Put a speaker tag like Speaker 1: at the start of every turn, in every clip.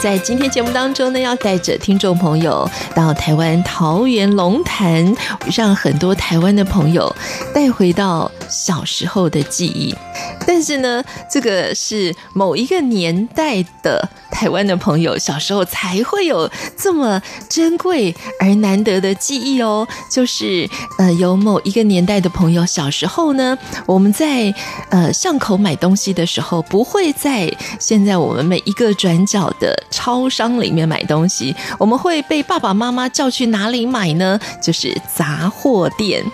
Speaker 1: 在今天节目当中呢，要带着听众朋友到台湾桃园龙潭，让很多台湾的朋友带回到小时候的记忆。但是呢，这个是某一个年代的。台湾的朋友小时候才会有这么珍贵而难得的记忆哦，就是呃，有某一个年代的朋友小时候呢，我们在呃巷口买东西的时候，不会在现在我们每一个转角的超商里面买东西，我们会被爸爸妈妈叫去哪里买呢？就是杂货店。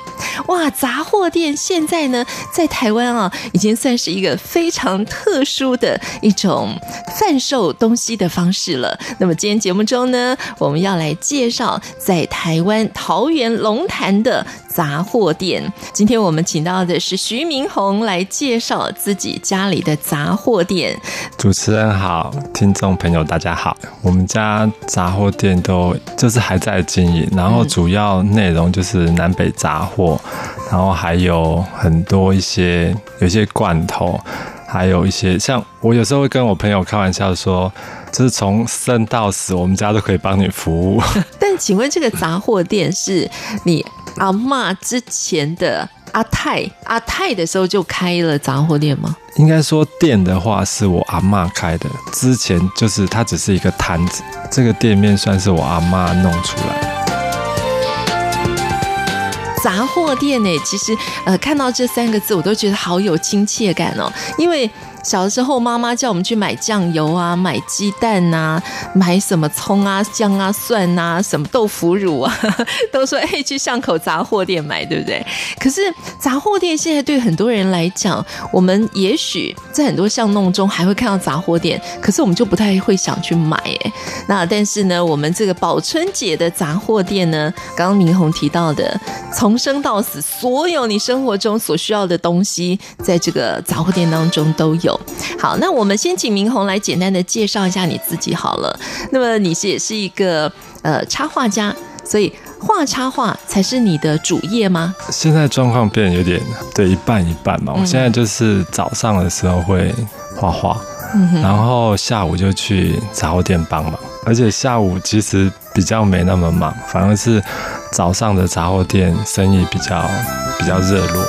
Speaker 1: 哇，杂货店现在呢，在台湾啊，已经算是是一个非常特殊的一种贩售东。西的方式了。那么今天节目中呢，我们要来介绍在台湾桃园龙潭的杂货店。今天我们请到的是徐明宏来介绍自己家里的杂货店。
Speaker 2: 主持人好，听众朋友大家好。我们家杂货店都就是还在经营，然后主要内容就是南北杂货，然后还有很多一些有一些罐头。还有一些像我有时候会跟我朋友开玩笑说，就是从生到死，我们家都可以帮你服务。
Speaker 1: 但请问这个杂货店是你阿嬷之前的阿泰阿泰的时候就开了杂货店吗？
Speaker 2: 应该说店的话是我阿嬷开的，之前就是它只是一个摊子，这个店面算是我阿嬷弄出来的。
Speaker 1: 杂货店呢，其实呃，看到这三个字，我都觉得好有亲切感哦，因为。小的时候，妈妈叫我们去买酱油啊，买鸡蛋呐，买什么葱啊、姜啊、蒜啊，什么豆腐乳啊，都说哎，去巷口杂货店买，对不对？可是杂货店现在对很多人来讲，我们也许在很多巷弄中还会看到杂货店，可是我们就不太会想去买哎。那但是呢，我们这个宝春姐的杂货店呢，刚刚明宏提到的，从生到死，所有你生活中所需要的东西，在这个杂货店当中都有。好，那我们先请明红来简单的介绍一下你自己好了。那么你是也是一个呃插画家，所以画插画才是你的主业吗？
Speaker 2: 现在状况变得有点对，一半一半嘛。我现在就是早上的时候会画画，嗯，然后下午就去杂货店帮忙，而且下午其实比较没那么忙，反而是早上的杂货店生意比较比较热络。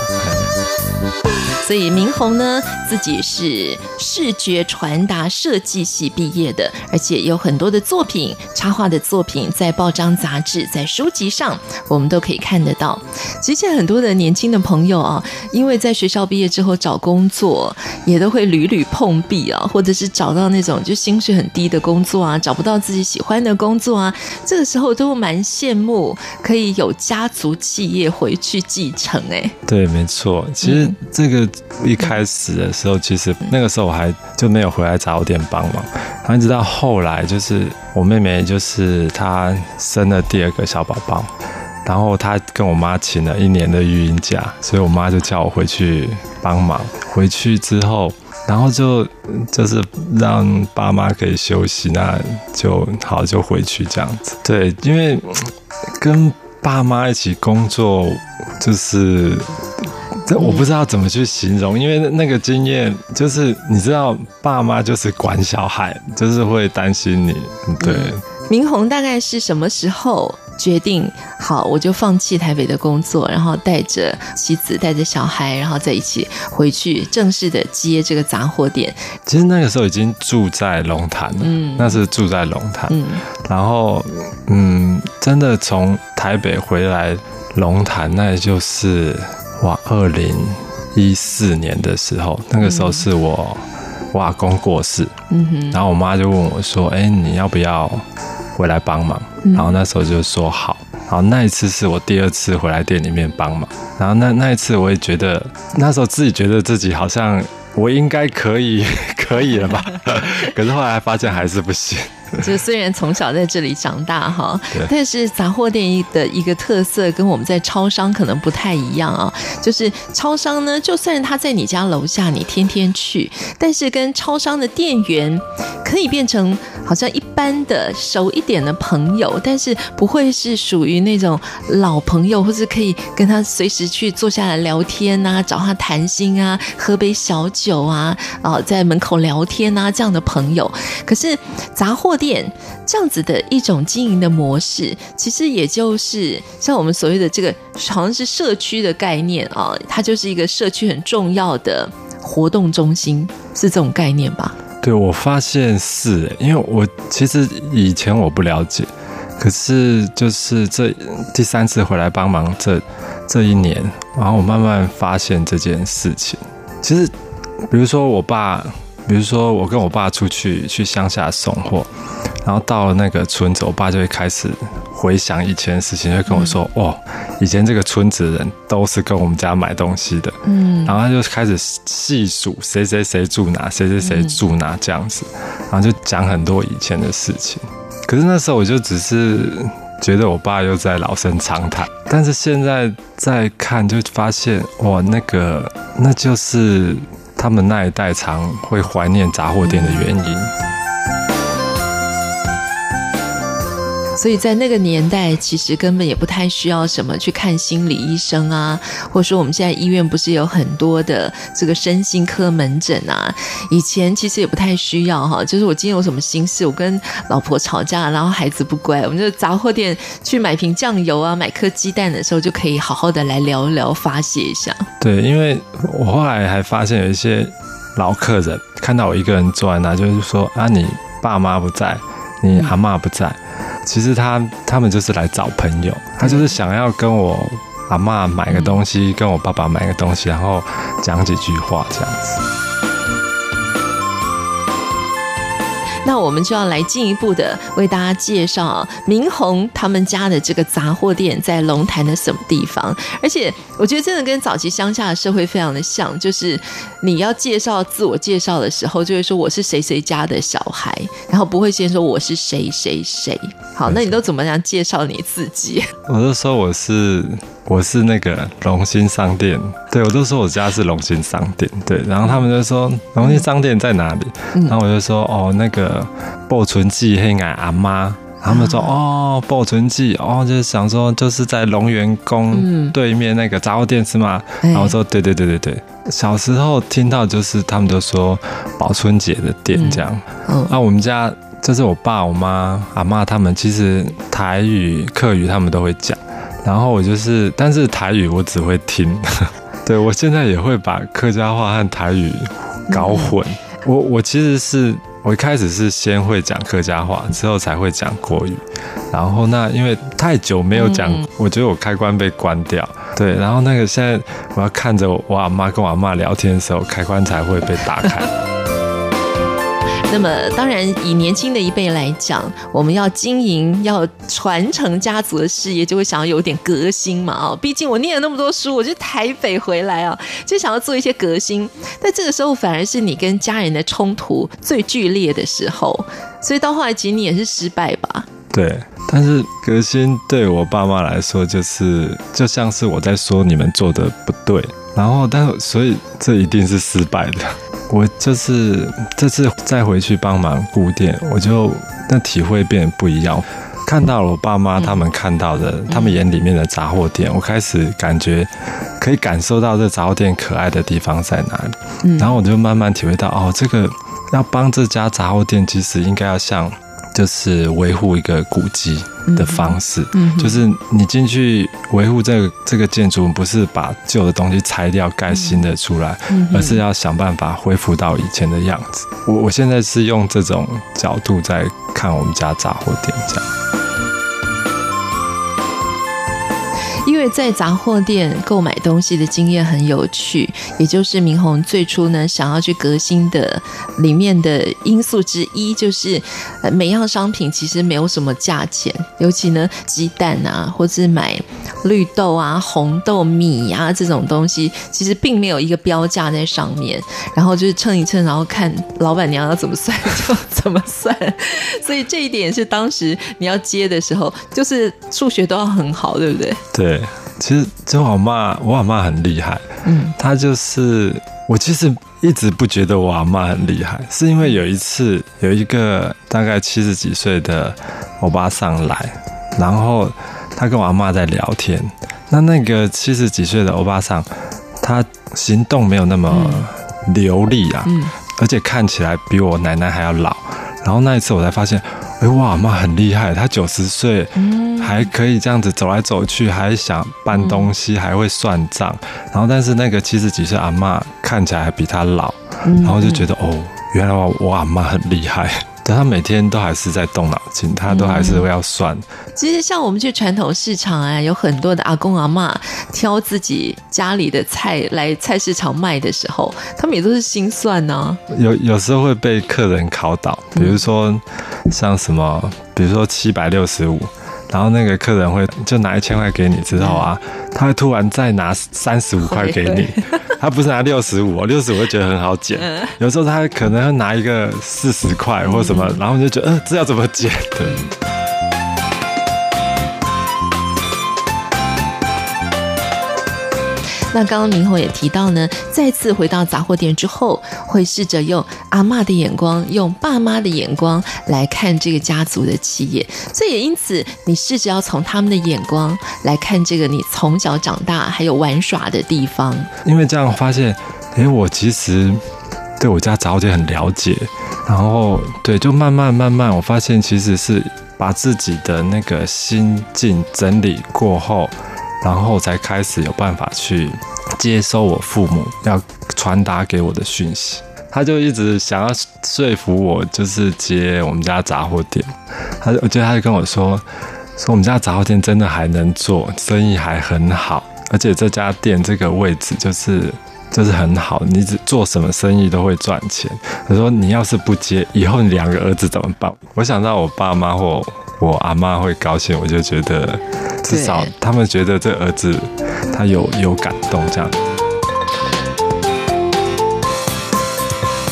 Speaker 1: 所以明宏呢，自己是视觉传达设计系毕业的，而且有很多的作品，插画的作品，在报章杂志、在书籍上，我们都可以看得到。其实现在很多的年轻的朋友啊，因为在学校毕业之后找工作，也都会屡屡碰壁啊，或者是找到那种就薪水很低的工作啊，找不到自己喜欢的工作啊，这个时候都蛮羡慕可以有家族企业回去继承。哎，
Speaker 2: 对，没错，其实这个。一开始的时候，其实那个时候我还就没有回来早点帮忙，然后直到后来，就是我妹妹，就是她生了第二个小宝宝，然后她跟我妈请了一年的育婴假，所以我妈就叫我回去帮忙。回去之后，然后就就是让爸妈可以休息，那就好就回去这样子。对，因为跟爸妈一起工作就是。这我不知道怎么去形容，因为那个经验就是，你知道，爸妈就是管小孩，就是会担心你。对，嗯、
Speaker 1: 明宏大概是什么时候决定好，我就放弃台北的工作，然后带着妻子，带着小孩，然后在一起回去正式的接这个杂货店。
Speaker 2: 其实那个时候已经住在龙潭了，嗯，那是住在龙潭，嗯，然后嗯，真的从台北回来龙潭，那也就是。哇，二零一四年的时候，那个时候是我我阿公过世，嗯哼，然后我妈就问我说：“哎，你要不要回来帮忙？”然后那时候就说好，然后，那一次是我第二次回来店里面帮忙，然后那那一次我也觉得，那时候自己觉得自己好像我应该可以 可以了吧，可是后来发现还是不行。
Speaker 1: 就虽然从小在这里长大哈，但是杂货店的一个特色跟我们在超商可能不太一样啊。就是超商呢，就算他在你家楼下，你天天去，但是跟超商的店员可以变成好像一般的熟一点的朋友，但是不会是属于那种老朋友，或是可以跟他随时去坐下来聊天啊，找他谈心啊，喝杯小酒啊，啊，在门口聊天啊这样的朋友。可是杂货店。店这样子的一种经营的模式，其实也就是像我们所谓的这个，好像是社区的概念啊，它就是一个社区很重要的活动中心，是这种概念吧？
Speaker 2: 对，我发现是，因为我其实以前我不了解，可是就是这第三次回来帮忙这这一年，然后我慢慢发现这件事情。其实，比如说我爸。比如说，我跟我爸出去去乡下送货，然后到了那个村子，我爸就会开始回想以前的事情，就跟我说：“嗯、哦，以前这个村子的人都是跟我们家买东西的。”嗯，然后他就开始细数谁谁谁住哪，谁谁谁住哪这样子，然后就讲很多以前的事情。可是那时候我就只是觉得我爸又在老生常谈，但是现在再看就发现，哇，那个那就是。他们那一代常会怀念杂货店的原因。
Speaker 1: 所以在那个年代，其实根本也不太需要什么去看心理医生啊，或者说我们现在医院不是有很多的这个身心科门诊啊？以前其实也不太需要哈，就是我今天有什么心事，我跟老婆吵架，然后孩子不乖，我们就杂货店去买瓶酱油啊，买颗鸡蛋的时候，就可以好好的来聊一聊，发泄一下。
Speaker 2: 对，因为我后来还发现有一些老客人看到我一个人坐在那，就是说啊，你爸妈不在，你阿嬷不在。其实他他们就是来找朋友，他就是想要跟我阿妈买个东西，跟我爸爸买个东西，然后讲几句话这样子。
Speaker 1: 那我们就要来进一步的为大家介绍明宏他们家的这个杂货店在龙潭的什么地方。而且我觉得真的跟早期乡下的社会非常的像，就是你要介绍自我介绍的时候，就会说我是谁谁家的小孩，然后不会先说我是谁谁谁。好，那你都怎么样介绍你自己？
Speaker 2: 我都说我是。我是那个龙兴商店，对，我都说我家是龙兴商店，对，然后他们就说龙兴商店在哪里？然后我就说哦，那个报存记黑矮阿妈，他们说哦，报存记哦，就是想说就是在龙源宫对面那个杂货店是吗？然后我说对对对对对，小时候听到就是他们都说宝春姐的店这样，那我们家就是我爸我妈阿妈他们其实台语客语他们都会讲。然后我就是，但是台语我只会听，对，我现在也会把客家话和台语搞混。我我其实是我一开始是先会讲客家话，之后才会讲国语。然后那因为太久没有讲，我觉得我开关被关掉。对，然后那个现在我要看着我阿妈跟我阿妈聊天的时候，开关才会被打开。
Speaker 1: 那么，当然以年轻的一辈来讲，我们要经营、要传承家族的事业，就会想要有点革新嘛。哦，毕竟我念了那么多书，我就台北回来啊，就想要做一些革新。但这个时候，反而是你跟家人的冲突最剧烈的时候，所以到后来，其实你也是失败吧？
Speaker 2: 对，但是革新对我爸妈来说，就是就像是我在说你们做的不对，然后，但所以这一定是失败的。我就是这次再回去帮忙顾店，我就那体会变不一样。看到了我爸妈他们看到的，他们眼里面的杂货店，我开始感觉可以感受到这杂货店可爱的地方在哪里。然后我就慢慢体会到，哦，这个要帮这家杂货店，其实应该要像。就是维护一个古迹的方式，嗯，就是你进去维护这个这个建筑，不是把旧的东西拆掉盖新的出来，而是要想办法恢复到以前的样子。我我现在是用这种角度在看我们家杂货店
Speaker 1: 这样。在杂货店购买东西的经验很有趣，也就是明宏最初呢想要去革新的里面的因素之一，就是每样商品其实没有什么价钱，尤其呢鸡蛋啊，或是买绿豆啊、红豆、米啊这种东西，其实并没有一个标价在上面，然后就是称一称，然后看老板娘要怎么算就怎么算，所以这一点是当时你要接的时候，就是数学都要很好，对不对？
Speaker 2: 对，其实就我妈，我阿妈很厉害，嗯，她就是我其实一直不觉得我阿妈很厉害，是因为有一次有一个大概七十几岁的欧巴上来，然后他跟我阿妈在聊天，那那个七十几岁的欧巴桑，他行动没有那么流利啊，嗯，而且看起来比我奶奶还要老，然后那一次我才发现。哎，我阿嬷很厉害，她九十岁还可以这样子走来走去，还想搬东西，还会算账。然后，但是那个七十几岁阿嬷看起来还比她老，然后就觉得哦，原来我我阿嬷很厉害。但他每天都还是在动脑筋，他都还是会要算。
Speaker 1: 其实像我们去传统市场啊，有很多的阿公阿妈挑自己家里的菜来菜市场卖的时候，他们也都是心算呢、啊。
Speaker 2: 有有时候会被客人考倒，比如说像什么，比如说七百六十五。然后那个客人会就拿一千块给你之后啊，他会突然再拿三十五块给你，他不是拿六十五，六十五会觉得很好减。有时候他可能要拿一个四十块或什么，然后你就觉得，呃，这要怎么减？对。
Speaker 1: 那刚刚明宏也提到呢，再次回到杂货店之后，会试着用阿嬷的眼光，用爸妈的眼光来看这个家族的企业。所以也因此，你试着要从他们的眼光来看这个你从小长大还有玩耍的地方。
Speaker 2: 因为这样发现，哎，我其实对我家杂货店很了解，然后对，就慢慢慢慢，我发现其实是把自己的那个心境整理过后。然后才开始有办法去接收我父母要传达给我的讯息。他就一直想要说服我，就是接我们家杂货店。他就我觉得他就跟我说，说我们家杂货店真的还能做，生意还很好，而且这家店这个位置就是就是很好，你只做什么生意都会赚钱。他说你要是不接，以后你两个儿子怎么办？我想到我爸妈或我阿妈会高兴，我就觉得。至少他们觉得这儿子他有有感动这样。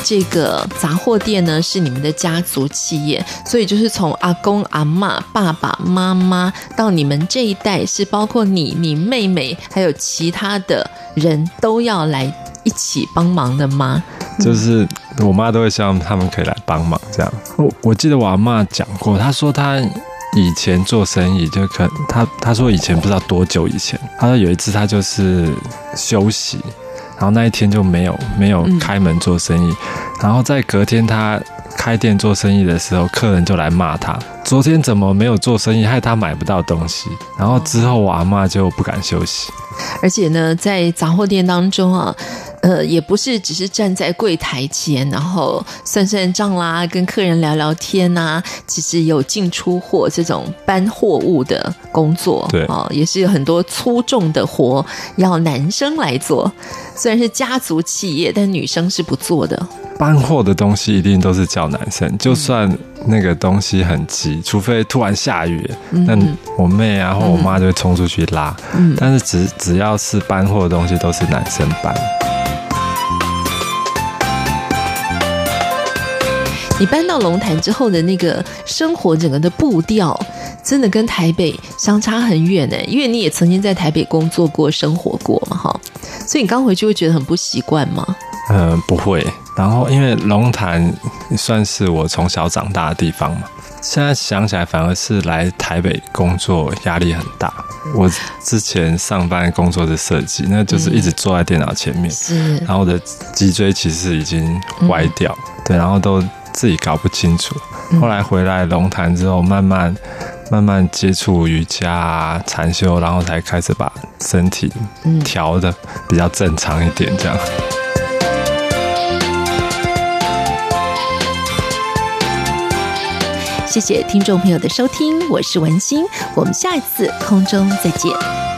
Speaker 1: 这个杂货店呢是你们的家族企业，所以就是从阿公阿妈、爸爸妈妈到你们这一代，是包括你、你妹妹还有其他的人都要来一起帮忙的吗？
Speaker 2: 就是我妈都会希望他们可以来帮忙这样。我我记得我阿嬷讲过，她说她。以前做生意就可她她说以前不知道多久以前，她说有一次她就是休息，然后那一天就没有没有开门做生意，然后在隔天她开店做生意的时候，客人就来骂她，昨天怎么没有做生意，害她买不到东西，然后之后我阿嬷就不敢休息，
Speaker 1: 而且呢，在杂货店当中啊。呃，也不是只是站在柜台前，然后算算账啦，跟客人聊聊天呐、啊。其实有进出货这种搬货物的工作，
Speaker 2: 对
Speaker 1: 啊、哦，也是有很多粗重的活要男生来做。虽然是家族企业，但女生是不做的。
Speaker 2: 搬货的东西一定都是叫男生，就算那个东西很急，除非突然下雨，那我妹啊或我妈就会冲出去拉。嗯，但是只只要是搬货的东西，都是男生搬。
Speaker 1: 你搬到龙潭之后的那个生活，整个的步调真的跟台北相差很远呢。因为你也曾经在台北工作过、生活过嘛，哈。所以你刚回去会觉得很不习惯吗？
Speaker 2: 嗯、呃，不会。然后因为龙潭算是我从小长大的地方嘛，现在想起来反而是来台北工作压力很大。我之前上班工作的设计，那就是一直坐在电脑前面，是。然后我的脊椎其实已经歪掉，对，然后都。自己搞不清楚，后来回来龙潭之后，慢慢慢慢接触瑜伽啊、禅修，然后才开始把身体调的比较正常一点，这样。
Speaker 1: 谢谢听众朋友的收听，我是文心，我们下一次空中再见。